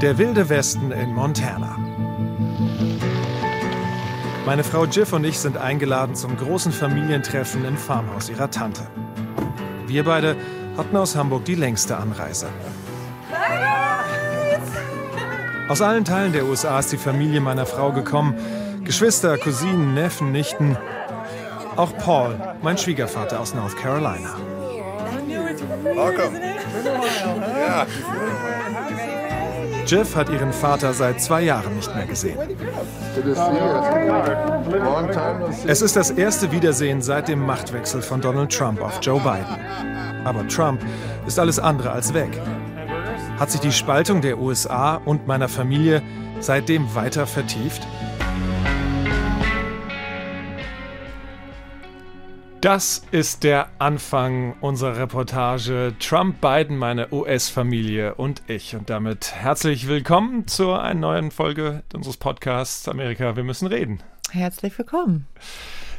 Der wilde Westen in Montana. Meine Frau Jiff und ich sind eingeladen zum großen Familientreffen im Farmhaus ihrer Tante. Wir beide hatten aus Hamburg die längste Anreise. Aus allen Teilen der USA ist die Familie meiner Frau gekommen. Geschwister, Cousinen, Neffen, Nichten. Auch Paul, mein Schwiegervater aus North Carolina. Welcome. Jeff hat ihren Vater seit zwei Jahren nicht mehr gesehen. Es ist das erste Wiedersehen seit dem Machtwechsel von Donald Trump auf Joe Biden. Aber Trump ist alles andere als weg. Hat sich die Spaltung der USA und meiner Familie seitdem weiter vertieft? Das ist der Anfang unserer Reportage Trump, Biden, meine US-Familie und ich. Und damit herzlich willkommen zu einer neuen Folge unseres Podcasts Amerika, wir müssen reden. Herzlich willkommen.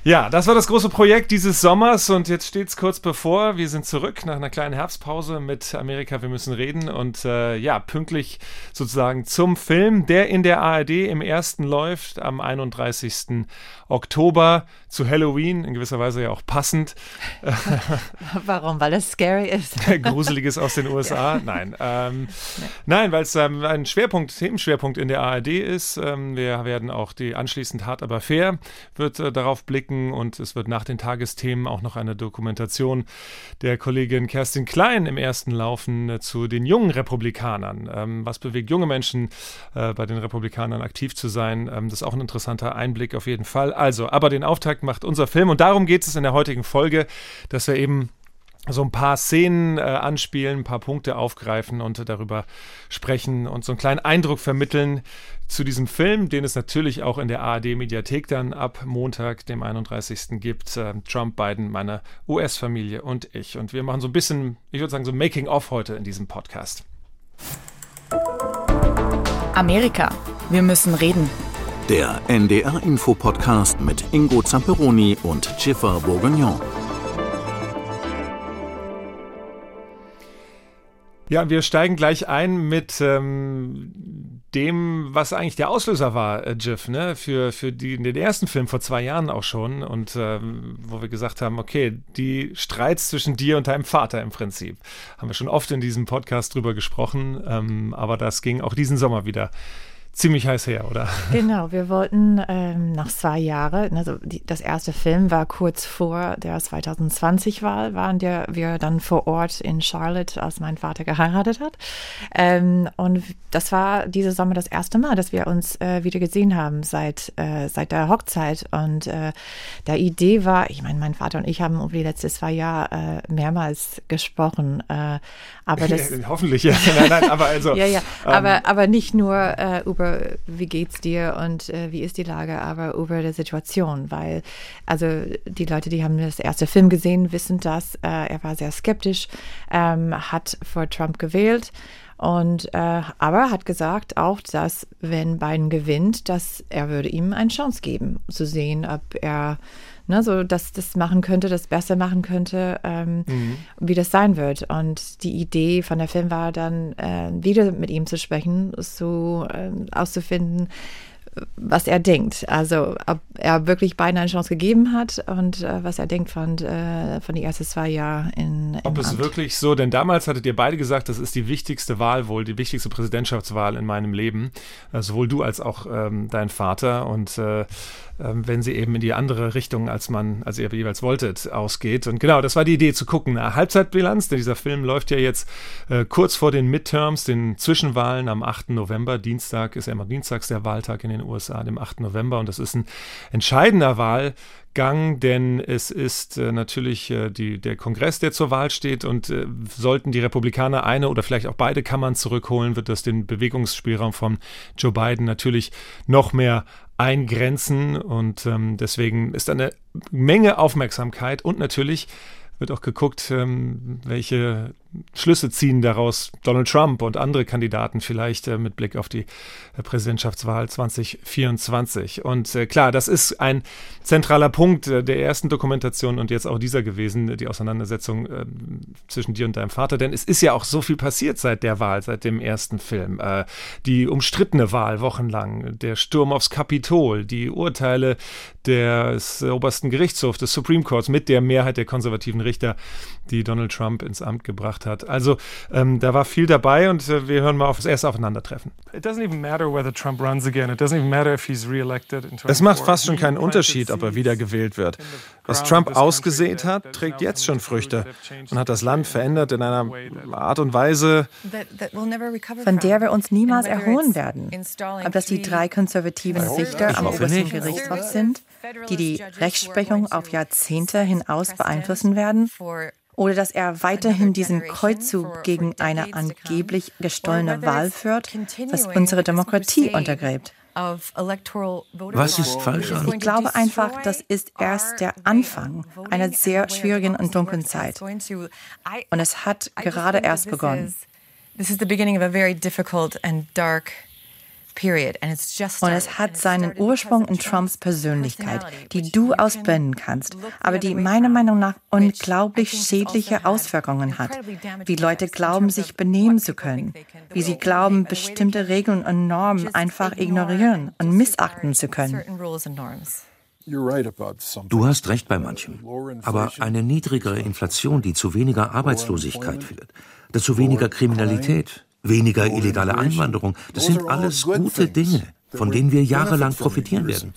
Ja, das war das große Projekt dieses Sommers und jetzt steht es kurz bevor. Wir sind zurück nach einer kleinen Herbstpause mit Amerika, wir müssen reden und äh, ja, pünktlich sozusagen zum Film, der in der ARD im ersten läuft am 31. Oktober zu Halloween, in gewisser Weise ja auch passend. Warum? Weil es scary ist. Gruseliges aus den USA? Ja. Nein. Ähm, nee. Nein, weil es ähm, ein Schwerpunkt, Themenschwerpunkt in der ARD ist. Ähm, wir werden auch die anschließend hart aber fair wird äh, darauf blicken und es wird nach den Tagesthemen auch noch eine Dokumentation der Kollegin Kerstin Klein im ersten laufen äh, zu den jungen Republikanern. Ähm, was bewegt junge Menschen äh, bei den Republikanern aktiv zu sein? Ähm, das ist auch ein interessanter Einblick auf jeden Fall. Also, aber den Auftakt macht unser Film und darum geht es in der heutigen Folge, dass wir eben so ein paar Szenen äh, anspielen, ein paar Punkte aufgreifen und darüber sprechen und so einen kleinen Eindruck vermitteln zu diesem Film, den es natürlich auch in der ARD-Mediathek dann ab Montag, dem 31. gibt. Äh, Trump, Biden, meine US-Familie und ich. Und wir machen so ein bisschen, ich würde sagen, so Making-of heute in diesem Podcast. Amerika, wir müssen reden. Der NDR-Info-Podcast mit Ingo Zamperoni und Schiffer Bourguignon. Ja, wir steigen gleich ein mit ähm, dem, was eigentlich der Auslöser war, äh, Jiff, ne? für, für die, den ersten Film vor zwei Jahren auch schon und ähm, wo wir gesagt haben, okay, die Streits zwischen dir und deinem Vater im Prinzip, haben wir schon oft in diesem Podcast drüber gesprochen, ähm, aber das ging auch diesen Sommer wieder ziemlich heiß her, oder? Genau, wir wollten ähm, nach zwei Jahren, also die, das erste Film war kurz vor der 2020-Wahl, waren der, wir dann vor Ort in Charlotte, als mein Vater geheiratet hat. Ähm, und das war diese Sommer das erste Mal, dass wir uns äh, wieder gesehen haben seit, äh, seit der Hochzeit. Und äh, der Idee war, ich meine, mein Vater und ich haben über die letzten zwei Jahre äh, mehrmals gesprochen. Äh, aber das, Hoffentlich, ja. nein, nein, aber also. ja, ja, ähm, aber, aber nicht nur äh, über über, wie geht's dir und äh, wie ist die Lage, aber über die Situation, weil also die Leute, die haben das erste Film gesehen, wissen das. Äh, er war sehr skeptisch, ähm, hat vor Trump gewählt. Und äh, aber hat gesagt auch, dass wenn Biden gewinnt, dass er würde ihm eine Chance geben, zu sehen, ob er ne, so dass das machen könnte, das besser machen könnte, ähm, mhm. wie das sein wird. Und die Idee von der Film war dann, äh, wieder mit ihm zu sprechen, so äh, auszufinden, was er denkt. Also ob er wirklich beiden eine Chance gegeben hat und äh, was er denkt von, äh, von den ersten zwei Jahren in, Ob es Amt. wirklich so, denn damals hattet ihr beide gesagt, das ist die wichtigste Wahl wohl, die wichtigste Präsidentschaftswahl in meinem Leben. Äh, sowohl du als auch ähm, dein Vater. Und äh, ähm, wenn sie eben in die andere Richtung, als man, als ihr jeweils wolltet, ausgeht. Und genau, das war die Idee zu gucken. Eine Halbzeitbilanz, denn dieser Film läuft ja jetzt äh, kurz vor den Midterms, den Zwischenwahlen am 8. November. Dienstag ist ja immer dienstags der Wahltag in den USA, dem 8. November. Und das ist ein entscheidender Wahlgang, denn es ist äh, natürlich äh, die, der Kongress, der zur Wahl steht. Und äh, sollten die Republikaner eine oder vielleicht auch beide Kammern zurückholen, wird das den Bewegungsspielraum von Joe Biden natürlich noch mehr eingrenzen und ähm, deswegen ist eine Menge Aufmerksamkeit und natürlich wird auch geguckt, ähm, welche Schlüsse ziehen daraus Donald Trump und andere Kandidaten vielleicht äh, mit Blick auf die äh, Präsidentschaftswahl 2024. Und äh, klar, das ist ein zentraler Punkt äh, der ersten Dokumentation und jetzt auch dieser gewesen, die Auseinandersetzung äh, zwischen dir und deinem Vater. Denn es ist ja auch so viel passiert seit der Wahl, seit dem ersten Film. Äh, die umstrittene Wahl wochenlang, der Sturm aufs Kapitol, die Urteile des obersten Gerichtshofs, des Supreme Courts mit der Mehrheit der konservativen Richter, die Donald Trump ins Amt gebracht hat. Also ähm, da war viel dabei und äh, wir hören mal auf das erste Aufeinandertreffen. Es macht fast schon keinen Unterschied, ob er wiedergewählt wird. Was Trump ausgesät hat, trägt jetzt schon Früchte und hat das Land verändert in einer Art und Weise, von der wir uns niemals erholen werden. Ob das die drei konservativen Richter am obersten Gerichtshof sind, die die Rechtsprechung auf Jahrzehnte hinaus beeinflussen werden, oder dass er weiterhin diesen Kreuzzug gegen eine angeblich gestohlene Wahl führt, was unsere Demokratie untergräbt. Was ist falsch an? Ich glaube einfach, das ist erst der Anfang einer sehr schwierigen und dunklen Zeit. Und es hat gerade erst begonnen. This is the beginning of a very difficult and dark und es hat seinen Ursprung in Trumps Persönlichkeit, die du ausblenden kannst, aber die meiner Meinung nach unglaublich also schädliche Auswirkungen hat. Wie Leute glauben, sich benehmen zu können, wie sie glauben, bestimmte Regeln und Normen einfach ignorieren und missachten zu können. Du hast recht bei manchem. Aber eine niedrigere Inflation, die zu weniger Arbeitslosigkeit führt, dazu weniger Kriminalität, weniger illegale Einwanderung. Das sind alles gute Dinge, von denen wir jahrelang profitieren werden.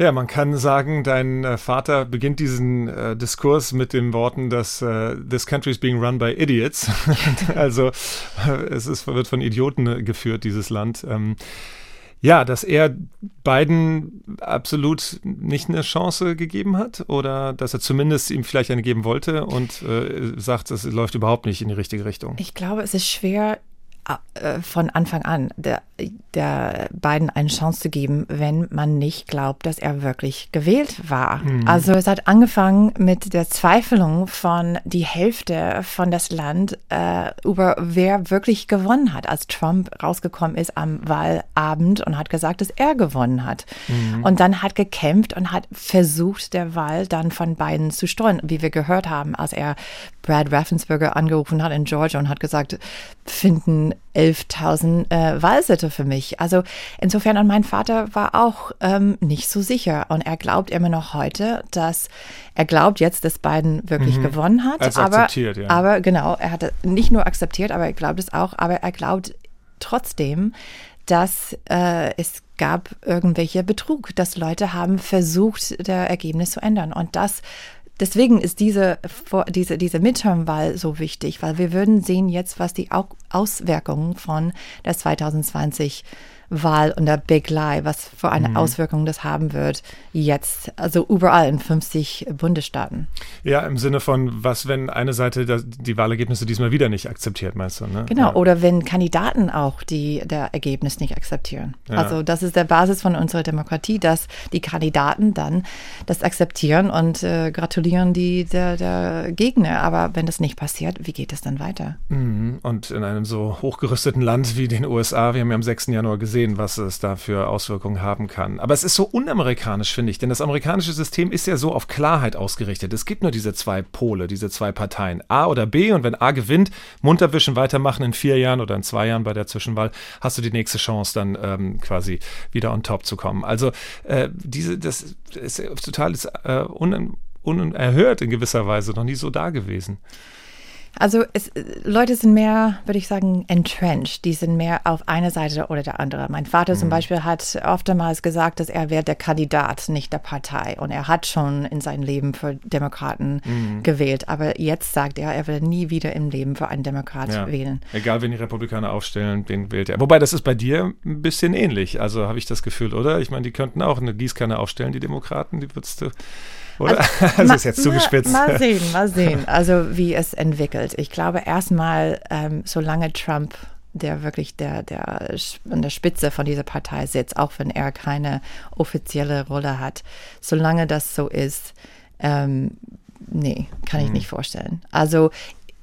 Ja, man kann sagen, dein äh, Vater beginnt diesen äh, Diskurs mit den Worten, dass äh, this country is being run by idiots. also äh, es ist, wird von Idioten äh, geführt, dieses Land. Ähm, ja, dass er beiden absolut nicht eine Chance gegeben hat oder dass er zumindest ihm vielleicht eine geben wollte und äh, sagt, es läuft überhaupt nicht in die richtige Richtung. Ich glaube, es ist schwer, von Anfang an der, der beiden eine Chance zu geben, wenn man nicht glaubt, dass er wirklich gewählt war. Mhm. Also es hat angefangen mit der Zweifelung von die Hälfte von das Land äh, über wer wirklich gewonnen hat, als Trump rausgekommen ist am Wahlabend und hat gesagt, dass er gewonnen hat. Mhm. Und dann hat gekämpft und hat versucht, der Wahl dann von beiden zu steuern, wie wir gehört haben, als er Brad Raffensperger angerufen hat in Georgia und hat gesagt, finden 11.000 äh, Wahlsitte für mich. Also insofern, und mein Vater war auch ähm, nicht so sicher. Und er glaubt immer noch heute, dass er glaubt jetzt, dass Biden wirklich mhm. gewonnen hat. Er aber, akzeptiert, ja. aber genau, er hat nicht nur akzeptiert, aber er glaubt es auch, aber er glaubt trotzdem, dass äh, es gab irgendwelche Betrug, dass Leute haben versucht, das Ergebnis zu ändern. Und das Deswegen ist diese, diese, diese Midterm-Wahl so wichtig, weil wir würden sehen jetzt, was die Auswirkungen von der 2020 Wahl und der Big Lie, was für eine mhm. Auswirkung das haben wird, jetzt, also überall in 50 Bundesstaaten. Ja, im Sinne von, was, wenn eine Seite die Wahlergebnisse diesmal wieder nicht akzeptiert, meinst du? Ne? Genau, ja. oder wenn Kandidaten auch die der Ergebnis nicht akzeptieren. Ja. Also das ist der Basis von unserer Demokratie, dass die Kandidaten dann das akzeptieren und äh, gratulieren die der, der Gegner. Aber wenn das nicht passiert, wie geht es dann weiter? Mhm. Und in einem so hochgerüsteten Land wie den USA, wir haben ja am 6. Januar gesehen, sehen, was es da für Auswirkungen haben kann. Aber es ist so unamerikanisch, finde ich, denn das amerikanische System ist ja so auf Klarheit ausgerichtet. Es gibt nur diese zwei Pole, diese zwei Parteien, A oder B. Und wenn A gewinnt, munter wischen, weitermachen in vier Jahren oder in zwei Jahren bei der Zwischenwahl, hast du die nächste Chance, dann ähm, quasi wieder on top zu kommen. Also äh, diese, das ist total ist, äh, un, unerhört in gewisser Weise, noch nie so da gewesen. Also es, Leute sind mehr, würde ich sagen, entrenched. Die sind mehr auf eine Seite oder der andere. Mein Vater mhm. zum Beispiel hat oftmals gesagt, dass er wäre der Kandidat, nicht der Partei. Und er hat schon in seinem Leben für Demokraten mhm. gewählt. Aber jetzt sagt er, er will nie wieder im Leben für einen Demokrat ja. wählen. Egal, wenn die Republikaner aufstellen, den wählt er. Wobei, das ist bei dir ein bisschen ähnlich. Also habe ich das Gefühl, oder? Ich meine, die könnten auch eine Gießkanne aufstellen, die Demokraten. Die würdest du oder? Also, das ist jetzt zugespitzt. Mal, mal sehen, mal sehen, also wie es entwickelt. Ich glaube erstmal, ähm, solange Trump der wirklich der, der an der Spitze von dieser Partei sitzt, auch wenn er keine offizielle Rolle hat. Solange das so ist, ähm, nee, kann ich mhm. nicht vorstellen. Also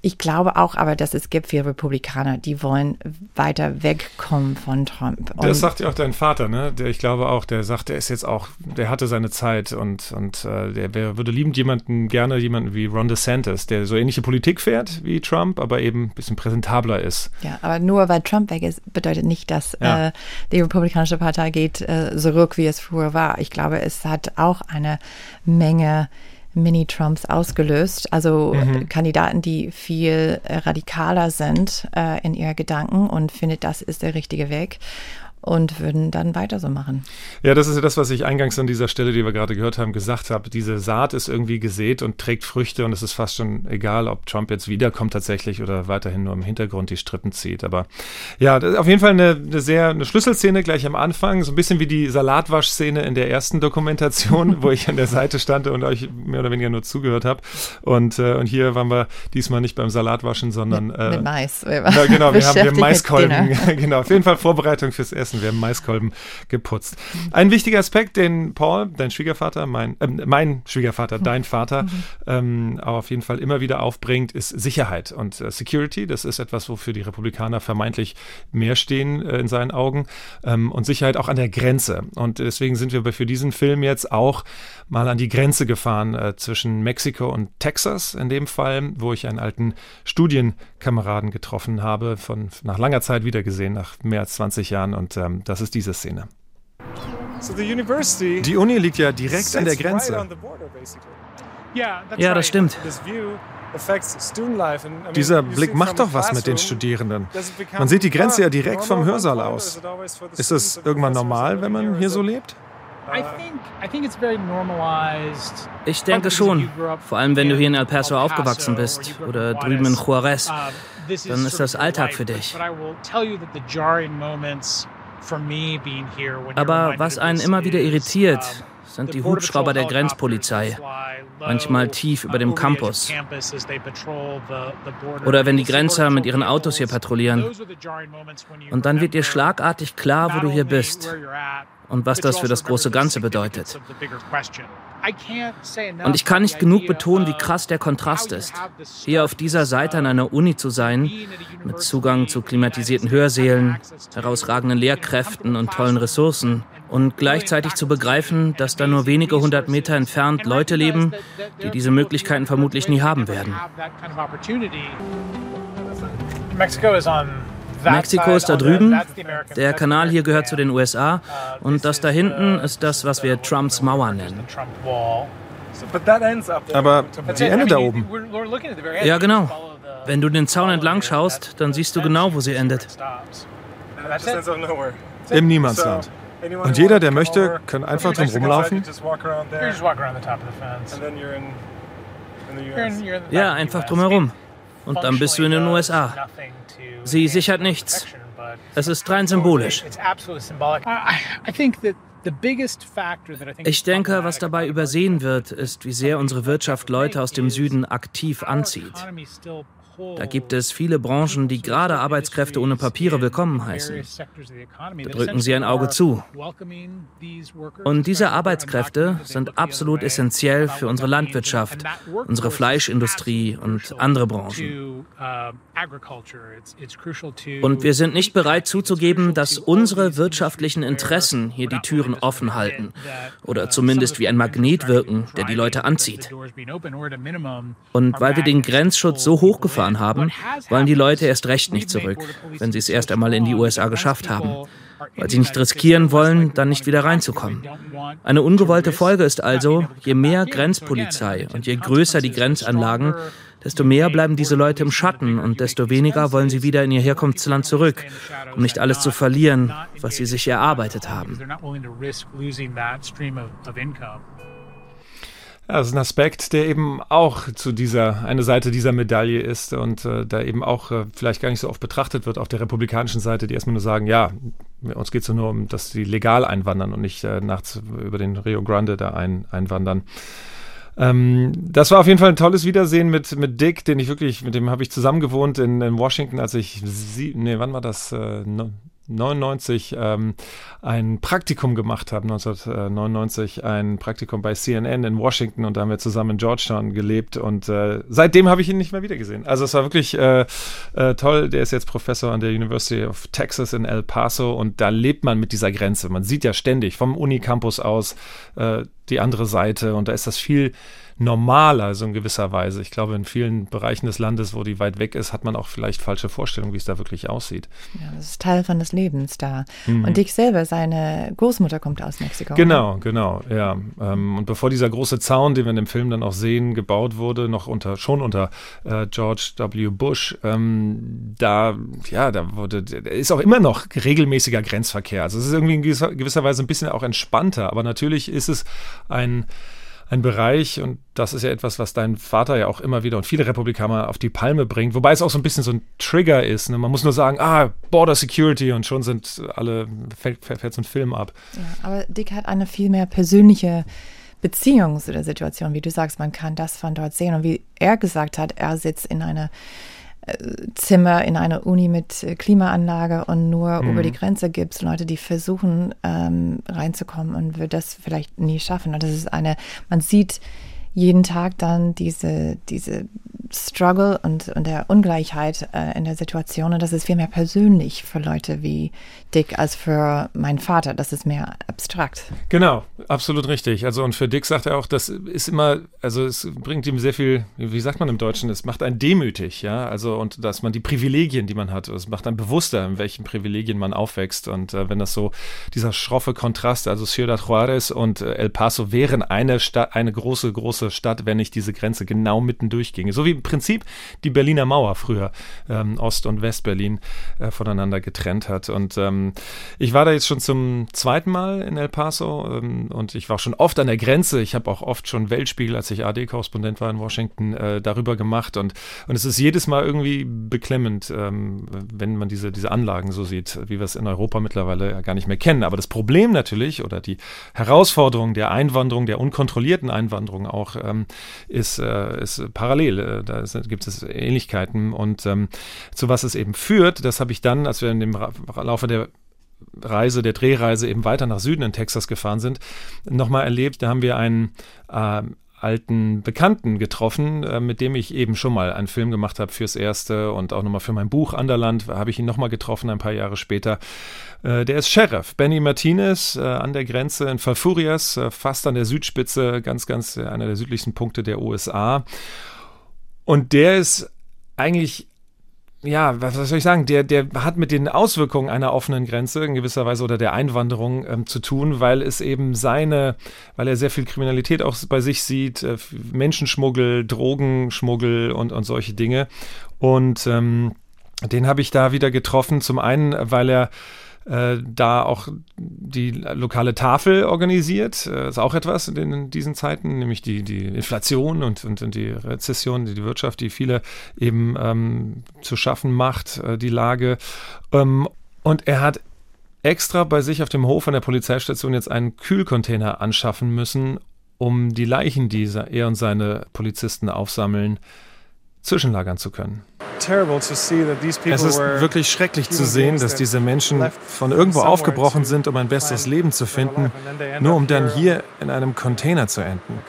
ich glaube auch aber, dass es gibt viele Republikaner, die wollen weiter wegkommen von Trump. Und das sagt ja auch dein Vater, ne? Der, ich glaube auch, der sagt, der ist jetzt auch, der hatte seine Zeit und, und äh, der, der, würde liebend jemanden, gerne jemanden wie Ron DeSantis, der so ähnliche Politik fährt wie Trump, aber eben ein bisschen präsentabler ist. Ja, aber nur weil Trump weg ist, bedeutet nicht, dass ja. äh, die Republikanische Partei geht äh, zurück, wie es früher war. Ich glaube, es hat auch eine Menge Mini-Trumps ausgelöst. Also mhm. Kandidaten, die viel äh, radikaler sind äh, in ihren Gedanken und findet, das ist der richtige Weg und würden dann weiter so machen. Ja, das ist ja das, was ich eingangs an dieser Stelle, die wir gerade gehört haben, gesagt habe. Diese Saat ist irgendwie gesät und trägt Früchte und es ist fast schon egal, ob Trump jetzt wiederkommt tatsächlich oder weiterhin nur im Hintergrund die Strippen zieht. Aber ja, auf jeden Fall eine, eine sehr eine Schlüsselszene gleich am Anfang, so ein bisschen wie die Salatwaschszene in der ersten Dokumentation, wo ich an der Seite stand und euch mehr oder weniger nur zugehört habe. Und, äh, und hier waren wir diesmal nicht beim Salatwaschen, sondern mit, äh, mit Mais. Ja, genau, wir haben wir Maiskolben. genau, auf jeden Fall Vorbereitung fürs Essen gegessen, wir haben Maiskolben geputzt. Ein wichtiger Aspekt, den Paul, dein Schwiegervater, mein, äh, mein Schwiegervater, dein Vater, mhm. ähm, auf jeden Fall immer wieder aufbringt, ist Sicherheit und äh, Security. Das ist etwas, wofür die Republikaner vermeintlich mehr stehen äh, in seinen Augen ähm, und Sicherheit auch an der Grenze. Und deswegen sind wir für diesen Film jetzt auch mal an die Grenze gefahren äh, zwischen Mexiko und Texas in dem Fall, wo ich einen alten Studienkameraden getroffen habe, von nach langer Zeit wiedergesehen, nach mehr als 20 Jahren und ähm, das ist diese Szene. Die Uni liegt ja direkt an der Grenze. Ja, das stimmt. Dieser Blick macht doch was mit den Studierenden. Man sieht die Grenze ja direkt vom Hörsaal aus. Ist es irgendwann normal, wenn man hier so lebt? Ich denke schon. Vor allem, wenn du hier in El Paso aufgewachsen bist oder drüben in Juarez. Dann ist das Alltag für dich. Aber was einen immer wieder irritiert, sind die Hubschrauber der Grenzpolizei, manchmal tief über dem Campus. Oder wenn die Grenzer mit ihren Autos hier patrouillieren. Und dann wird dir schlagartig klar, wo du hier bist und was das für das große Ganze bedeutet. Und ich kann nicht genug betonen, wie krass der Kontrast ist. Hier auf dieser Seite an einer Uni zu sein, mit Zugang zu klimatisierten Hörsälen, herausragenden Lehrkräften und tollen Ressourcen, und gleichzeitig zu begreifen, dass da nur wenige hundert Meter entfernt Leute leben, die diese Möglichkeiten vermutlich nie haben werden. Mexiko ist da drüben, der Kanal hier gehört zu den USA und das da hinten ist das, was wir Trumps Mauer nennen. Aber die endet da oben. Ja, genau. Wenn du den Zaun entlang schaust, dann siehst du genau, wo sie endet. Im Niemandsland. Und jeder, der möchte, kann einfach drum rumlaufen? Ja, einfach drumherum. Und dann bist du in den USA. Sie sichert nichts. Es ist rein symbolisch. Ich denke, was dabei übersehen wird, ist, wie sehr unsere Wirtschaft Leute aus dem Süden aktiv anzieht. Da gibt es viele Branchen, die gerade Arbeitskräfte ohne Papiere willkommen heißen. Da drücken sie ein Auge zu. Und diese Arbeitskräfte sind absolut essentiell für unsere Landwirtschaft, unsere Fleischindustrie und andere Branchen. Und wir sind nicht bereit zuzugeben, dass unsere wirtschaftlichen Interessen hier die Türen offen halten oder zumindest wie ein Magnet wirken, der die Leute anzieht. Und weil wir den Grenzschutz so hochgefahren getan haben, wollen die Leute erst recht nicht zurück, wenn sie es erst einmal in die USA geschafft haben, weil sie nicht riskieren wollen, dann nicht wieder reinzukommen. Eine ungewollte Folge ist also, je mehr Grenzpolizei und je größer die Grenzanlagen, desto mehr bleiben diese Leute im Schatten und desto weniger wollen sie wieder in ihr Herkunftsland zurück, um nicht alles zu verlieren, was sie sich erarbeitet haben. Ja, das ist ein Aspekt, der eben auch zu dieser, eine Seite dieser Medaille ist und äh, da eben auch äh, vielleicht gar nicht so oft betrachtet wird auf der republikanischen Seite, die erstmal nur sagen, ja, uns geht es nur um, dass sie legal einwandern und nicht äh, nachts über den Rio Grande da ein, einwandern. Ähm, das war auf jeden Fall ein tolles Wiedersehen mit, mit Dick, den ich wirklich, mit dem habe ich zusammen gewohnt in, in Washington, als ich sie, nee, wann war das? Äh, 99 ähm, ein Praktikum gemacht habe, 1999 ein Praktikum bei CNN in Washington und da haben wir zusammen in Georgetown gelebt und äh, seitdem habe ich ihn nicht mehr wiedergesehen. Also es war wirklich äh, äh, toll. Der ist jetzt Professor an der University of Texas in El Paso und da lebt man mit dieser Grenze. Man sieht ja ständig vom Unicampus aus äh, die andere Seite und da ist das viel normaler, also in gewisser Weise. Ich glaube, in vielen Bereichen des Landes, wo die weit weg ist, hat man auch vielleicht falsche Vorstellungen, wie es da wirklich aussieht. Ja, das ist Teil von des Lebens da. Mhm. Und dich selber, seine Großmutter kommt aus Mexiko. Genau, genau, ja. Ähm, und bevor dieser große Zaun, den wir in dem Film dann auch sehen, gebaut wurde, noch unter, schon unter äh, George W. Bush, ähm, da, ja, da wurde, ist auch immer noch regelmäßiger Grenzverkehr. Also es ist irgendwie in gewisser, gewisser Weise ein bisschen auch entspannter, aber natürlich ist es ein ein Bereich, und das ist ja etwas, was dein Vater ja auch immer wieder und viele Republikaner auf die Palme bringt, wobei es auch so ein bisschen so ein Trigger ist. Ne? Man muss nur sagen, ah, Border Security und schon sind alle, fällt, fällt so ein Film ab. Ja, aber Dick hat eine viel mehr persönliche Beziehung zu der Situation. Wie du sagst, man kann das von dort sehen. Und wie er gesagt hat, er sitzt in einer Zimmer in einer Uni mit äh, Klimaanlage und nur mhm. über die Grenze gibt es Leute, die versuchen ähm, reinzukommen und wird das vielleicht nie schaffen. Und das ist eine, man sieht jeden Tag dann diese, diese Struggle und, und der Ungleichheit äh, in der Situation. Und das ist viel mehr persönlich für Leute wie Dick als für meinen Vater. Das ist mehr abstrakt. Genau, absolut richtig. Also und für Dick sagt er auch, das ist immer, also es bringt ihm sehr viel, wie sagt man im Deutschen, es macht einen demütig, ja. Also und dass man die Privilegien, die man hat, es macht einen bewusster, in welchen Privilegien man aufwächst. Und äh, wenn das so dieser schroffe Kontrast, also Ciudad Juarez und äh, El Paso wären eine Stadt, eine große, große Stadt, wenn nicht diese Grenze genau mitten durchginge. So wie im Prinzip die Berliner Mauer früher ähm, Ost- und Westberlin äh, voneinander getrennt hat. Und ähm, ich war da jetzt schon zum zweiten Mal in El Paso ähm, und ich war schon oft an der Grenze. Ich habe auch oft schon Weltspiegel, als ich AD-Korrespondent war in Washington, äh, darüber gemacht. Und, und es ist jedes Mal irgendwie beklemmend, ähm, wenn man diese, diese Anlagen so sieht, wie wir es in Europa mittlerweile ja gar nicht mehr kennen. Aber das Problem natürlich oder die Herausforderung der Einwanderung, der unkontrollierten Einwanderung auch, ähm, ist, äh, ist parallel. Äh, da gibt es Ähnlichkeiten. Und ähm, zu was es eben führt, das habe ich dann, als wir in dem Laufe der Reise, der Drehreise eben weiter nach Süden in Texas gefahren sind, nochmal erlebt. Da haben wir einen äh, alten Bekannten getroffen, äh, mit dem ich eben schon mal einen Film gemacht habe fürs Erste und auch nochmal für mein Buch Anderland habe ich ihn nochmal getroffen ein paar Jahre später. Äh, der ist Sheriff, Benny Martinez, äh, an der Grenze in Falfurias, fast an der Südspitze, ganz, ganz einer der südlichsten Punkte der USA. Und der ist eigentlich ja, was soll ich sagen, der, der hat mit den Auswirkungen einer offenen Grenze in gewisser Weise oder der Einwanderung ähm, zu tun, weil es eben seine, weil er sehr viel Kriminalität auch bei sich sieht, äh, Menschenschmuggel, Drogenschmuggel und, und solche Dinge. Und ähm, den habe ich da wieder getroffen. Zum einen, weil er äh, da auch die lokale Tafel organisiert. Äh, ist auch etwas in, den, in, diesen Zeiten, nämlich die, die Inflation und, und, und die Rezession, die, die, Wirtschaft, die viele eben ähm, zu schaffen macht, äh, die Lage. Ähm, und er hat extra bei sich auf dem Hof an der Polizeistation jetzt einen Kühlcontainer anschaffen müssen, um die Leichen, die er und seine Polizisten aufsammeln, zwischenlagern zu können. Es ist wirklich schrecklich zu sehen, dass diese Menschen von irgendwo aufgebrochen sind, um ein besseres Leben zu finden, nur um dann hier in einem Container zu enden.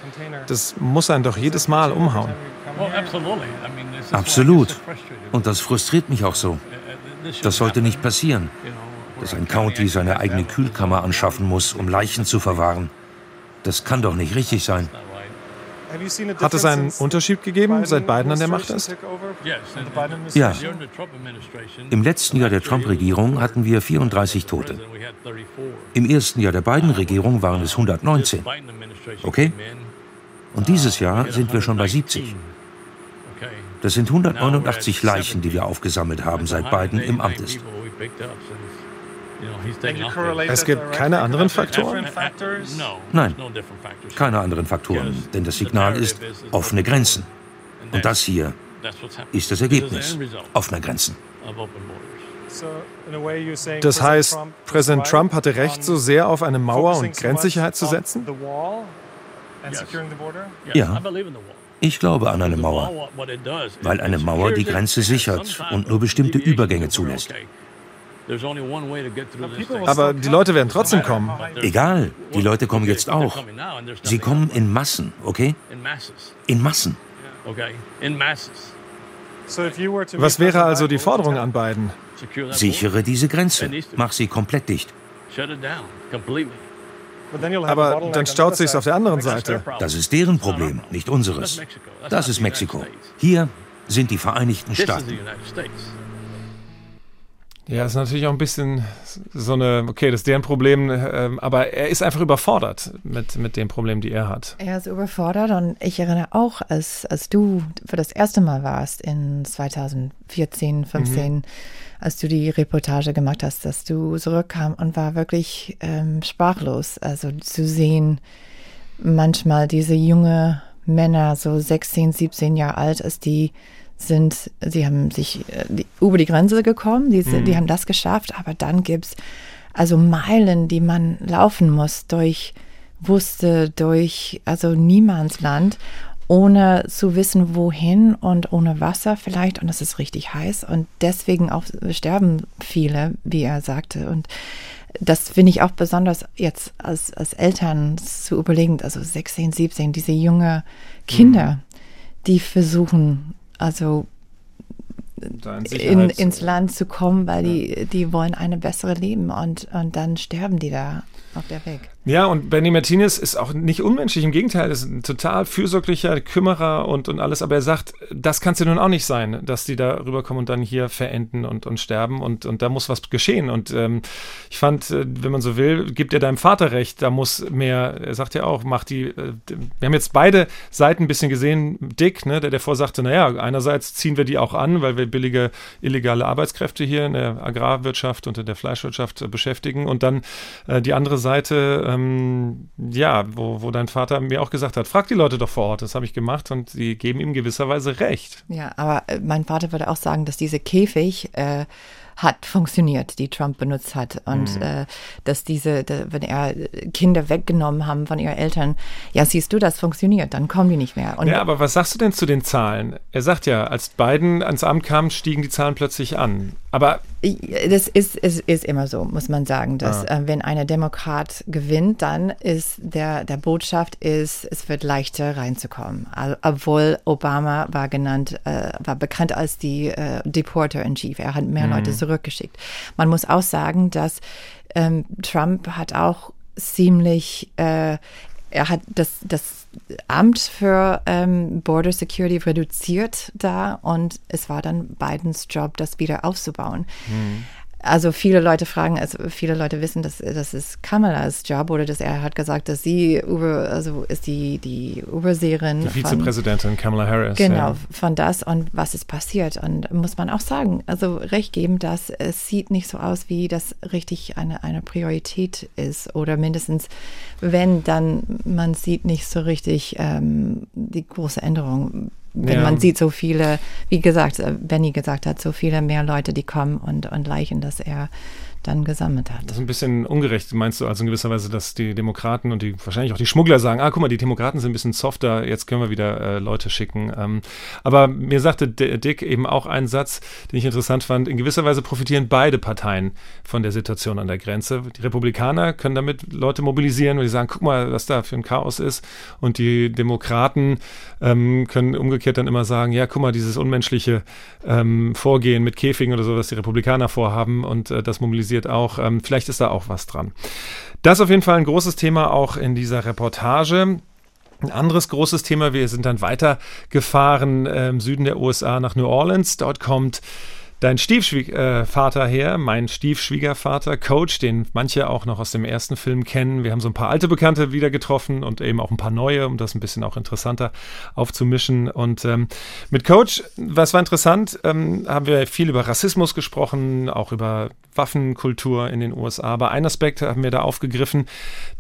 Das muss einen doch jedes Mal umhauen. Absolut. Und das frustriert mich auch so. Das sollte nicht passieren, dass ein County seine eigene Kühlkammer anschaffen muss, um Leichen zu verwahren. Das kann doch nicht richtig sein. Hat es einen Unterschied gegeben, seit Biden an der Macht ist? Ja. Im letzten Jahr der Trump-Regierung hatten wir 34 Tote. Im ersten Jahr der Biden-Regierung waren es 119. Okay? Und dieses Jahr sind wir schon bei 70. Das sind 189 Leichen, die wir aufgesammelt haben, seit Biden im Amt ist. Es gibt keine anderen Faktoren? Nein, keine anderen Faktoren, denn das Signal ist offene Grenzen. Und das hier ist das Ergebnis offener Grenzen. Das heißt, Präsident Trump hatte recht, so sehr auf eine Mauer und Grenzsicherheit zu setzen? Ja, ich glaube an eine Mauer, weil eine Mauer die Grenze sichert und nur bestimmte Übergänge zulässt. Aber die Leute werden trotzdem kommen. Egal, die Leute kommen jetzt auch. Sie kommen in Massen, okay? In Massen. Was wäre also die Forderung an Biden? Sichere diese Grenze. Mach sie komplett dicht. Aber dann staut sich auf der anderen Seite. Das ist deren Problem, nicht unseres. Das ist Mexiko. Hier sind die Vereinigten Staaten. Ja, ist natürlich auch ein bisschen so eine, okay, das ist deren Problem, ähm, aber er ist einfach überfordert mit, mit dem Problem, die er hat. Er ist überfordert und ich erinnere auch, als, als du für das erste Mal warst in 2014, 15, mhm. als du die Reportage gemacht hast, dass du zurückkam und war wirklich ähm, sprachlos. Also zu sehen, manchmal diese junge Männer, so 16, 17 Jahre alt, als die sind, sie haben sich äh, über die Grenze gekommen, die, mhm. die haben das geschafft, aber dann gibt es also Meilen, die man laufen muss durch Wusste, durch also Niemandsland, ohne zu wissen, wohin und ohne Wasser vielleicht und es ist richtig heiß und deswegen auch sterben viele, wie er sagte und das finde ich auch besonders jetzt als, als Eltern zu überlegen, also 16, 17, diese junge Kinder, mhm. die versuchen also in, ins Land zu kommen, weil ja. die, die wollen eine bessere Leben und, und dann sterben die da auf der Weg. Ja, und Benny Martinez ist auch nicht unmenschlich, im Gegenteil, ist ein total fürsorglicher Kümmerer und, und alles, aber er sagt, das kann es ja nun auch nicht sein, dass die da rüberkommen und dann hier verenden und, und sterben. Und, und da muss was geschehen. Und ähm, ich fand, äh, wenn man so will, gibt er deinem Vater recht, da muss mehr, er sagt ja auch, macht die, äh, wir haben jetzt beide Seiten ein bisschen gesehen, Dick, ne, der davor sagte, naja, einerseits ziehen wir die auch an, weil wir billige illegale Arbeitskräfte hier in der Agrarwirtschaft und in der Fleischwirtschaft äh, beschäftigen. Und dann äh, die andere Seite, äh, ähm, ja, wo, wo dein Vater mir auch gesagt hat, frag die Leute doch vor Ort. Das habe ich gemacht und sie geben ihm gewisserweise recht. Ja, aber äh, mein Vater würde auch sagen, dass diese Käfig äh, hat funktioniert, die Trump benutzt hat. Und mhm. äh, dass diese, de, wenn er Kinder weggenommen haben von ihren Eltern, ja, siehst du, das funktioniert, dann kommen die nicht mehr. Und ja, aber was sagst du denn zu den Zahlen? Er sagt ja, als Biden ans Amt kam, stiegen die Zahlen plötzlich an. Aber das ist, ist, ist immer so, muss man sagen, dass ah. äh, wenn eine Demokrat gewinnt, dann ist der, der Botschaft ist, es wird leichter reinzukommen. Obwohl Obama war genannt, äh, war bekannt als die äh, Deporter in Chief. Er hat mehr mhm. Leute zurückgeschickt. Man muss auch sagen, dass ähm, Trump hat auch ziemlich äh, er hat das, das Amt für ähm, Border Security reduziert da und es war dann Bidens Job, das wieder aufzubauen. Mhm. Also viele Leute fragen, also viele Leute wissen, dass das ist Kamalas Job oder dass er hat gesagt, dass sie über, also ist die die Überseherin. Die Vizepräsidentin Kamala Harris. Genau, ja. von das und was ist passiert und muss man auch sagen, also recht geben, dass es sieht nicht so aus, wie das richtig eine eine Priorität ist oder mindestens wenn dann man sieht nicht so richtig ähm, die große Änderung wenn ja. man sieht so viele, wie gesagt, äh, Benny gesagt hat, so viele mehr Leute, die kommen und, und Leichen, dass er dann gesammelt hat. Das ist ein bisschen ungerecht, meinst du also in gewisser Weise, dass die Demokraten und die wahrscheinlich auch die Schmuggler sagen, ah, guck mal, die Demokraten sind ein bisschen softer, jetzt können wir wieder äh, Leute schicken. Ähm, aber mir sagte Dick eben auch einen Satz, den ich interessant fand, in gewisser Weise profitieren beide Parteien von der Situation an der Grenze. Die Republikaner können damit Leute mobilisieren, weil sie sagen, guck mal, was da für ein Chaos ist. Und die Demokraten ähm, können umgekehrt dann immer sagen, ja, guck mal, dieses unmenschliche ähm, Vorgehen mit Käfigen oder so, was die Republikaner vorhaben und äh, das mobilisiert kritisiert auch. Ähm, vielleicht ist da auch was dran. Das ist auf jeden Fall ein großes Thema auch in dieser Reportage. Ein anderes großes Thema, wir sind dann weitergefahren äh, im Süden der USA nach New Orleans. Dort kommt dein Stiefvater äh, her, mein Stiefschwiegervater, Coach, den manche auch noch aus dem ersten Film kennen. Wir haben so ein paar alte Bekannte wieder getroffen und eben auch ein paar neue, um das ein bisschen auch interessanter aufzumischen. Und ähm, mit Coach, was war interessant, ähm, haben wir viel über Rassismus gesprochen, auch über Waffenkultur in den USA. Aber ein Aspekt haben wir da aufgegriffen,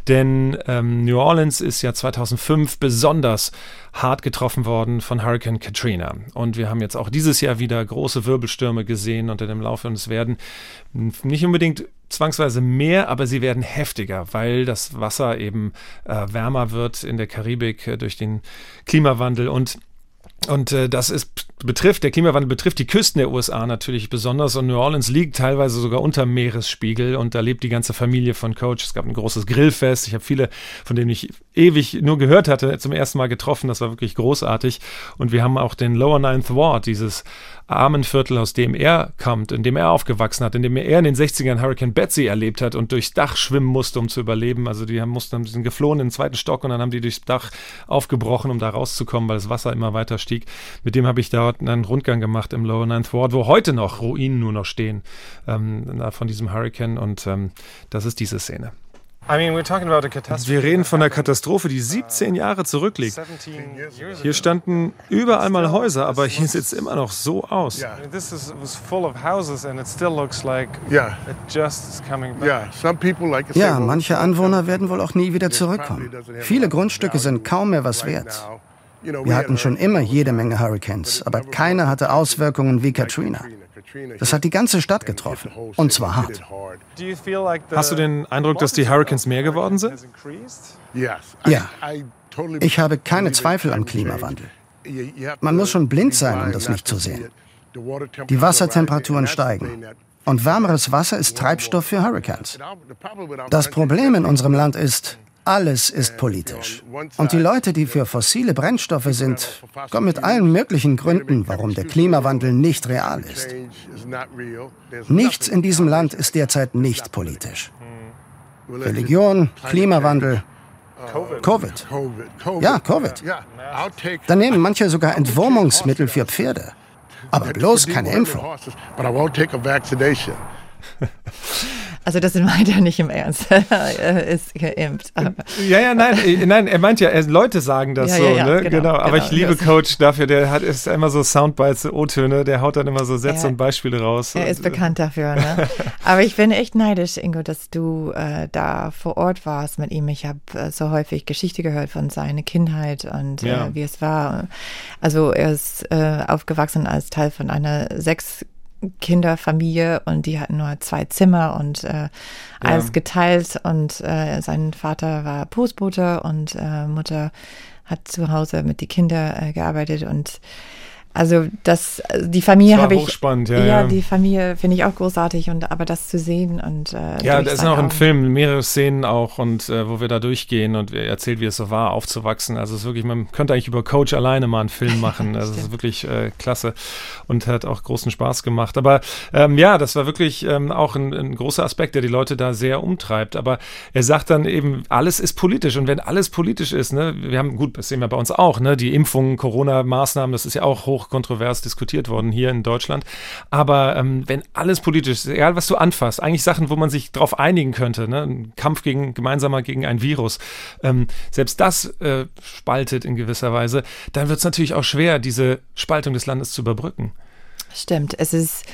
denn ähm, New Orleans ist ja 2005 besonders hart getroffen worden von Hurricane Katrina. Und wir haben jetzt auch dieses Jahr wieder große Wirbelstürme gesehen unter dem Laufe und es werden nicht unbedingt zwangsweise mehr, aber sie werden heftiger, weil das Wasser eben äh, wärmer wird in der Karibik äh, durch den Klimawandel und Und äh, das ist betrifft, der Klimawandel betrifft die Küsten der USA natürlich besonders und New Orleans liegt teilweise sogar unter Meeresspiegel und da lebt die ganze Familie von Coach. Es gab ein großes Grillfest. Ich habe viele, von denen ich ewig nur gehört hatte, zum ersten Mal getroffen. Das war wirklich großartig. Und wir haben auch den Lower Ninth Ward, dieses Armenviertel, aus dem er kommt, in dem er aufgewachsen hat, in dem er in den 60ern Hurricane Betsy erlebt hat und durchs Dach schwimmen musste, um zu überleben. Also die haben, mussten, sind geflohen in den zweiten Stock und dann haben die durchs Dach aufgebrochen, um da rauszukommen, weil das Wasser immer weiter stieg. Mit dem habe ich dort einen Rundgang gemacht im Lower Ninth Ward, wo heute noch Ruinen nur noch stehen ähm, von diesem Hurricane und ähm, das ist diese Szene. Wir reden von einer Katastrophe, die 17 Jahre zurückliegt. Hier standen überall mal Häuser, aber hier sieht es immer noch so aus. Ja, manche Anwohner werden wohl auch nie wieder zurückkommen. Viele Grundstücke sind kaum mehr was wert. Wir hatten schon immer jede Menge Hurricanes, aber keiner hatte Auswirkungen wie Katrina. Das hat die ganze Stadt getroffen. Und zwar hart. Hast du den Eindruck, dass die Hurricanes mehr geworden sind? Ja. Ich habe keine Zweifel am Klimawandel. Man muss schon blind sein, um das nicht zu sehen. Die Wassertemperaturen steigen. Und wärmeres Wasser ist Treibstoff für Hurricanes. Das Problem in unserem Land ist, alles ist politisch. Und die Leute, die für fossile Brennstoffe sind, kommen mit allen möglichen Gründen, warum der Klimawandel nicht real ist. Nichts in diesem Land ist derzeit nicht politisch. Religion, Klimawandel, Covid. Ja, Covid. Da nehmen manche sogar Entwurmungsmittel für Pferde. Aber bloß keine Impfung. Also das meint er nicht im Ernst. er ist geimpft. Aber. Ja, ja, nein, äh, nein, er meint ja, Leute sagen das ja, so, ja, ja, ne? Genau, genau. Aber genau, ich liebe Coach dafür, der hat ist immer so Soundbites, O-Töne, der haut dann immer so Sätze und Beispiele raus. Er ist bekannt dafür, ne? Aber ich bin echt neidisch, Ingo, dass du äh, da vor Ort warst mit ihm. Ich habe äh, so häufig Geschichte gehört von seiner Kindheit und äh, wie es war. Also er ist äh, aufgewachsen als Teil von einer sechs Kinderfamilie und die hatten nur zwei Zimmer und äh, alles ja. geteilt und äh, sein Vater war Postbote und äh, Mutter hat zu Hause mit die Kinder äh, gearbeitet und also das, die Familie habe ich. Spannend, ja, ja, ja. die Familie finde ich auch großartig und aber das zu sehen und äh, ja, da ist auch im Film mehrere Szenen auch und äh, wo wir da durchgehen und er erzählt, wie es so war, aufzuwachsen. Also es ist wirklich, man könnte eigentlich über Coach alleine mal einen Film machen. Also es ist wirklich äh, klasse und hat auch großen Spaß gemacht. Aber ähm, ja, das war wirklich ähm, auch ein, ein großer Aspekt, der die Leute da sehr umtreibt. Aber er sagt dann eben, alles ist politisch und wenn alles politisch ist, ne, wir haben gut, das sehen wir bei uns auch, ne, die Impfungen, Corona-Maßnahmen, das ist ja auch hoch kontrovers diskutiert worden hier in Deutschland. Aber ähm, wenn alles politisch egal was du anfasst, eigentlich Sachen, wo man sich darauf einigen könnte, ne? ein Kampf gegen, gemeinsamer gegen ein Virus, ähm, selbst das äh, spaltet in gewisser Weise, dann wird es natürlich auch schwer, diese Spaltung des Landes zu überbrücken. Stimmt, es ist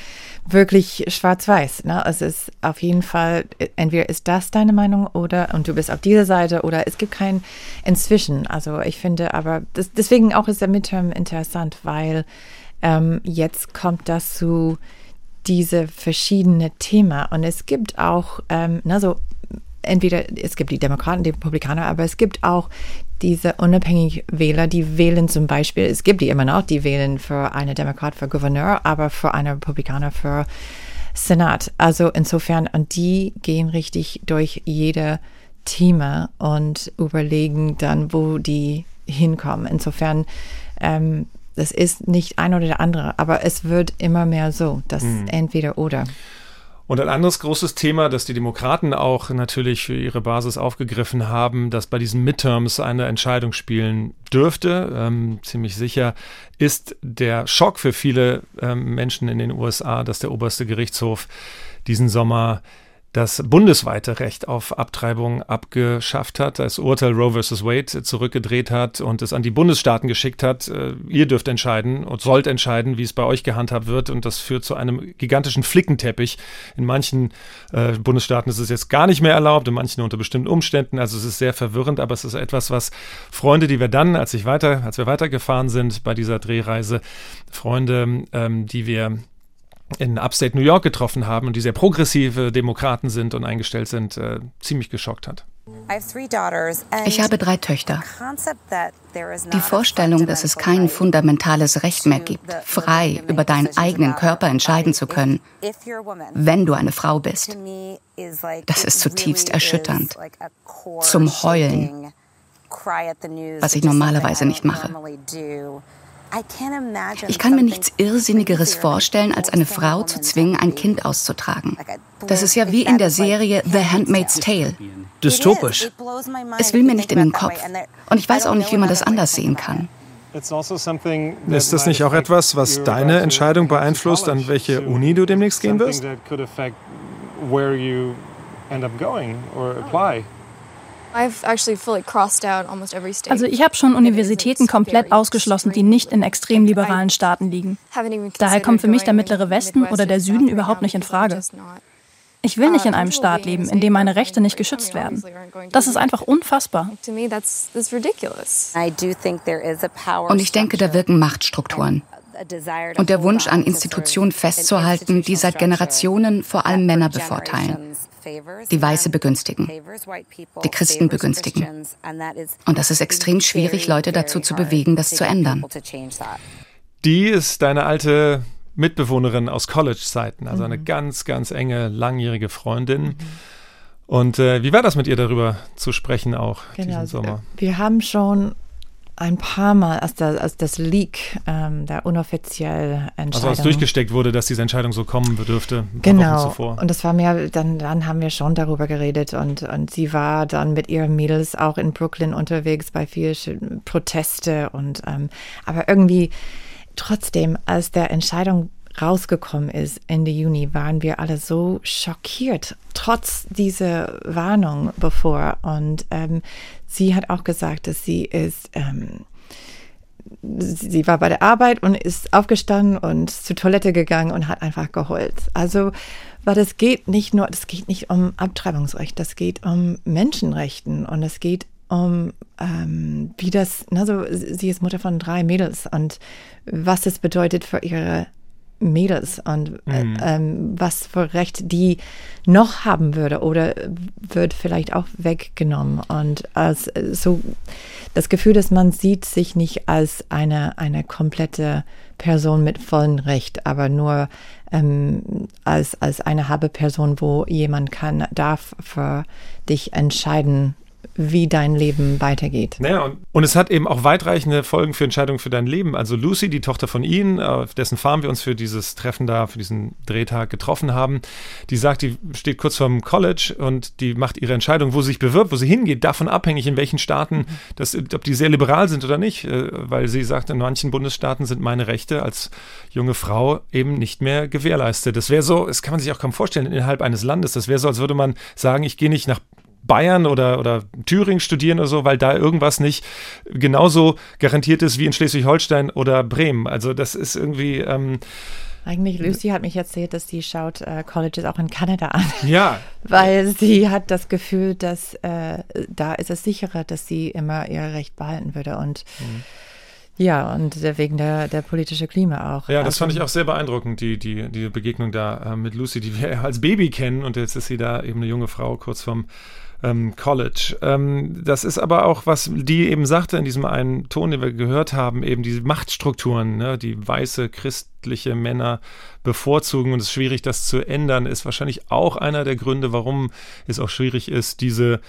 wirklich schwarz-weiß. Ne? Es ist auf jeden Fall, entweder ist das deine Meinung oder und du bist auf dieser Seite oder es gibt kein inzwischen. Also ich finde aber, das, deswegen auch ist der Midterm interessant, weil ähm, jetzt kommt das zu diese verschiedene Themen und es gibt auch, ähm, na, so entweder es gibt die Demokraten, die Republikaner, aber es gibt auch diese unabhängigen Wähler, die wählen zum Beispiel, es gibt die immer noch, die wählen für einen Demokrat für Gouverneur, aber für einen Republikaner für Senat. Also insofern, und die gehen richtig durch jede Thema und überlegen dann, wo die hinkommen. Insofern, ähm, das ist nicht ein oder der andere, aber es wird immer mehr so, dass mhm. entweder oder. Und ein anderes großes Thema, das die Demokraten auch natürlich für ihre Basis aufgegriffen haben, das bei diesen Midterms eine Entscheidung spielen dürfte, ähm, ziemlich sicher, ist der Schock für viele ähm, Menschen in den USA, dass der oberste Gerichtshof diesen Sommer das bundesweite Recht auf Abtreibung abgeschafft hat, das Urteil Roe vs. Wade zurückgedreht hat und es an die Bundesstaaten geschickt hat. Äh, ihr dürft entscheiden und sollt entscheiden, wie es bei euch gehandhabt wird. Und das führt zu einem gigantischen Flickenteppich. In manchen äh, Bundesstaaten ist es jetzt gar nicht mehr erlaubt, in manchen unter bestimmten Umständen. Also es ist sehr verwirrend, aber es ist etwas, was Freunde, die wir dann, als ich weiter, als wir weitergefahren sind bei dieser Drehreise, Freunde, ähm, die wir in Upstate New York getroffen haben und die sehr progressive Demokraten sind und eingestellt sind, äh, ziemlich geschockt hat. Ich habe drei Töchter. Die Vorstellung, dass es kein fundamentales Recht mehr gibt, frei über deinen eigenen Körper entscheiden zu können, wenn du eine Frau bist, das ist zutiefst erschütternd. Zum Heulen, was ich normalerweise nicht mache. Ich kann mir nichts Irrsinniges vorstellen, als eine Frau zu zwingen, ein Kind auszutragen. Das ist ja wie in der Serie The Handmaid's Tale. Dystopisch. Es will mir nicht in den Kopf. Und ich weiß auch nicht, wie man das anders sehen kann. Also ist das nicht auch etwas, was deine Entscheidung beeinflusst, an welche Uni du demnächst gehen wirst? Also ich habe schon Universitäten komplett ausgeschlossen, die nicht in extrem liberalen Staaten liegen. Daher kommt für mich der mittlere Westen oder der Süden überhaupt nicht in Frage. Ich will nicht in einem Staat leben, in dem meine Rechte nicht geschützt werden. Das ist einfach unfassbar. Und ich denke, da wirken Machtstrukturen. Und der Wunsch, an Institutionen festzuhalten, die seit Generationen vor allem Männer bevorteilen die Weiße begünstigen, die Christen begünstigen. Und das ist extrem schwierig, Leute dazu zu bewegen, das zu ändern. Die ist deine alte Mitbewohnerin aus College-Zeiten, also eine mhm. ganz, ganz enge, langjährige Freundin. Mhm. Und äh, wie war das mit ihr darüber zu sprechen auch genau, diesen Sommer? Wir haben schon ein paar Mal, als, der, als das Leak ähm, der unoffiziell Entscheidung. Also als durchgesteckt wurde, dass diese Entscheidung so kommen bedürfte. genau. Und das war mir, dann, dann haben wir schon darüber geredet und, und sie war dann mit ihren Mädels auch in Brooklyn unterwegs bei vielen Proteste und ähm, aber irgendwie trotzdem, als der Entscheidung rausgekommen ist Ende Juni, waren wir alle so schockiert, trotz dieser Warnung bevor. Und ähm, sie hat auch gesagt, dass sie ist, ähm, sie war bei der Arbeit und ist aufgestanden und zur Toilette gegangen und hat einfach geheult. Also, weil das geht nicht nur, das geht nicht um Abtreibungsrecht, das geht um Menschenrechten und es geht um ähm, wie das, also sie ist Mutter von drei Mädels und was das bedeutet für ihre Mädels und äh, mhm. ähm, was für Recht die noch haben würde oder wird vielleicht auch weggenommen und als so das Gefühl, dass man sieht sich nicht als eine eine komplette Person mit vollem Recht, aber nur ähm, als als eine habe Person, wo jemand kann darf für dich entscheiden wie dein Leben weitergeht. Naja, und, und es hat eben auch weitreichende Folgen für Entscheidungen für dein Leben. Also Lucy, die Tochter von Ihnen, auf dessen Farm wir uns für dieses Treffen da, für diesen Drehtag getroffen haben, die sagt, die steht kurz vorm College und die macht ihre Entscheidung, wo sie sich bewirbt, wo sie hingeht, davon abhängig, in welchen Staaten, das, ob die sehr liberal sind oder nicht, äh, weil sie sagt, in manchen Bundesstaaten sind meine Rechte als junge Frau eben nicht mehr gewährleistet. Das wäre so, das kann man sich auch kaum vorstellen, innerhalb eines Landes. Das wäre so, als würde man sagen, ich gehe nicht nach Bayern oder, oder Thüringen studieren oder so, weil da irgendwas nicht genauso garantiert ist wie in Schleswig-Holstein oder Bremen. Also das ist irgendwie. Ähm, eigentlich, Lucy hat mich erzählt, dass sie schaut äh, Colleges auch in Kanada an. Ja. Weil sie hat das Gefühl, dass äh, da ist es sicherer, dass sie immer ihr Recht behalten würde. Und mhm. ja, und wegen der, der politische Klima auch. Ja, das also, fand ich auch sehr beeindruckend, die, die, die Begegnung da äh, mit Lucy, die wir als Baby kennen. Und jetzt ist sie da eben eine junge Frau kurz vorm ähm, College. Ähm, das ist aber auch, was die eben sagte in diesem einen Ton, den wir gehört haben, eben diese Machtstrukturen, ne, die weiße christliche Männer bevorzugen und es ist schwierig, das zu ändern, ist wahrscheinlich auch einer der Gründe, warum es auch schwierig ist, diese,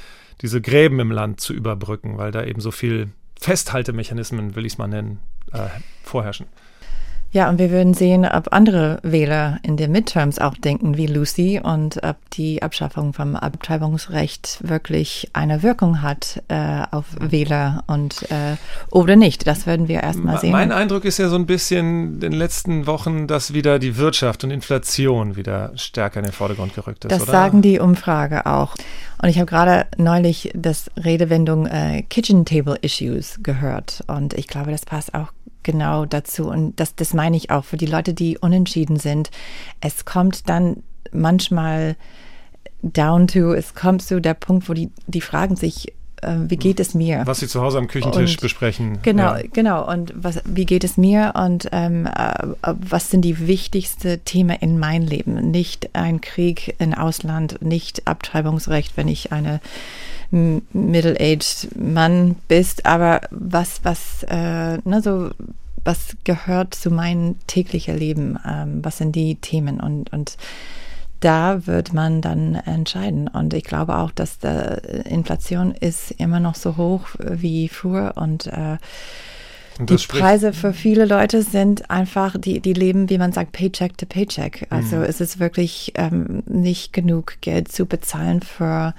diese Gräben im Land zu überbrücken, weil da eben so viel Festhaltemechanismen, will ich es mal nennen, äh, vorherrschen. Ja, und wir würden sehen, ob andere Wähler in den Midterms auch denken wie Lucy und ob die Abschaffung vom Abtreibungsrecht wirklich eine Wirkung hat äh, auf Wähler und äh, oder nicht. Das würden wir erstmal sehen. Mein Eindruck ist ja so ein bisschen in den letzten Wochen, dass wieder die Wirtschaft und Inflation wieder stärker in den Vordergrund gerückt ist. Das oder? sagen die Umfrage auch. Und ich habe gerade neulich das Redewendung äh, Kitchen Table Issues gehört und ich glaube, das passt auch genau dazu. Und das, das meine ich auch für die Leute, die unentschieden sind. Es kommt dann manchmal down to, es kommt zu der Punkt, wo die, die fragen sich, äh, wie geht es mir? Was Sie zu Hause am Küchentisch und, besprechen. Genau, ja. genau. Und was, wie geht es mir und ähm, äh, was sind die wichtigsten Themen in meinem Leben? Nicht ein Krieg im Ausland, nicht Abtreibungsrecht, wenn ich eine middle-aged Mann bist, aber was, was, äh, ne, so, was gehört zu meinem täglichen Leben? Ähm, was sind die Themen? Und, und da wird man dann entscheiden. Und ich glaube auch, dass die Inflation ist immer noch so hoch wie früher und äh, die Preise für viele Leute sind einfach, die, die leben, wie man sagt, Paycheck to Paycheck. Also mhm. es ist wirklich ähm, nicht genug Geld zu bezahlen für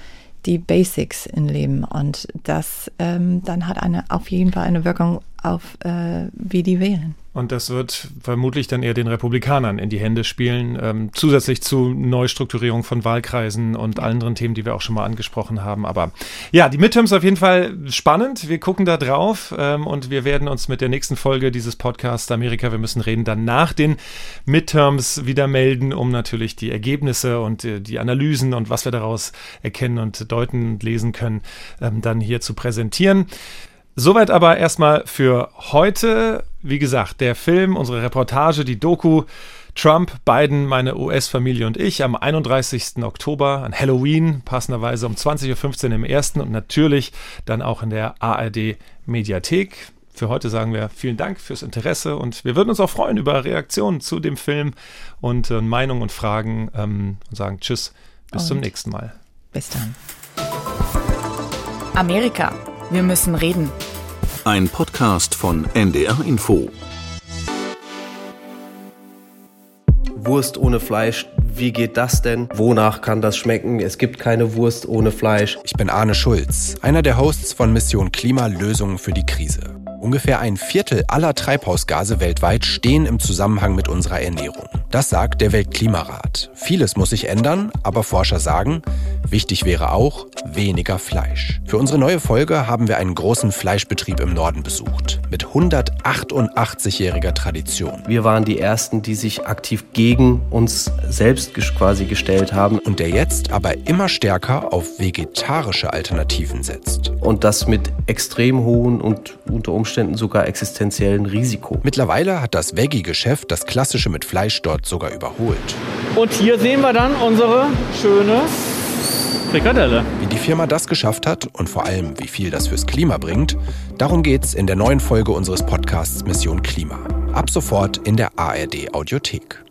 die Basics im Leben. Und das ähm, dann hat eine, auf jeden Fall eine Wirkung auf, äh, wie die wählen. Und das wird vermutlich dann eher den Republikanern in die Hände spielen, ähm, zusätzlich zu Neustrukturierung von Wahlkreisen und anderen Themen, die wir auch schon mal angesprochen haben. Aber ja, die Midterms auf jeden Fall spannend. Wir gucken da drauf ähm, und wir werden uns mit der nächsten Folge dieses Podcasts Amerika, wir müssen reden, dann nach den Midterms wieder melden, um natürlich die Ergebnisse und äh, die Analysen und was wir daraus erkennen und deuten und lesen können, ähm, dann hier zu präsentieren. Soweit aber erstmal für heute. Wie gesagt, der Film, unsere Reportage, die Doku Trump, Biden, meine US-Familie und ich am 31. Oktober an Halloween, passenderweise um 20.15 Uhr im ersten und natürlich dann auch in der ARD Mediathek. Für heute sagen wir vielen Dank fürs Interesse und wir würden uns auch freuen über Reaktionen zu dem Film und äh, Meinungen und Fragen ähm, und sagen Tschüss, bis und zum nächsten Mal. Bis dann. Amerika. Wir müssen reden. Ein Podcast von NDR Info. Wurst ohne Fleisch, wie geht das denn? Wonach kann das schmecken? Es gibt keine Wurst ohne Fleisch. Ich bin Arne Schulz, einer der Hosts von Mission Klima Lösungen für die Krise. Ungefähr ein Viertel aller Treibhausgase weltweit stehen im Zusammenhang mit unserer Ernährung. Das sagt der Weltklimarat. Vieles muss sich ändern, aber Forscher sagen, wichtig wäre auch weniger Fleisch. Für unsere neue Folge haben wir einen großen Fleischbetrieb im Norden besucht, mit 188-jähriger Tradition. Wir waren die Ersten, die sich aktiv gegen uns selbst quasi gestellt haben. Und der jetzt aber immer stärker auf vegetarische Alternativen setzt. Und das mit extrem hohen und unter Umständen sogar existenziellen Risiko. Mittlerweile hat das Veggie-Geschäft das klassische mit Fleisch dort sogar überholt. Und hier sehen wir dann unsere schöne Frikadelle. Wie die Firma das geschafft hat und vor allem, wie viel das fürs Klima bringt, darum geht's in der neuen Folge unseres Podcasts Mission Klima. Ab sofort in der ARD Audiothek.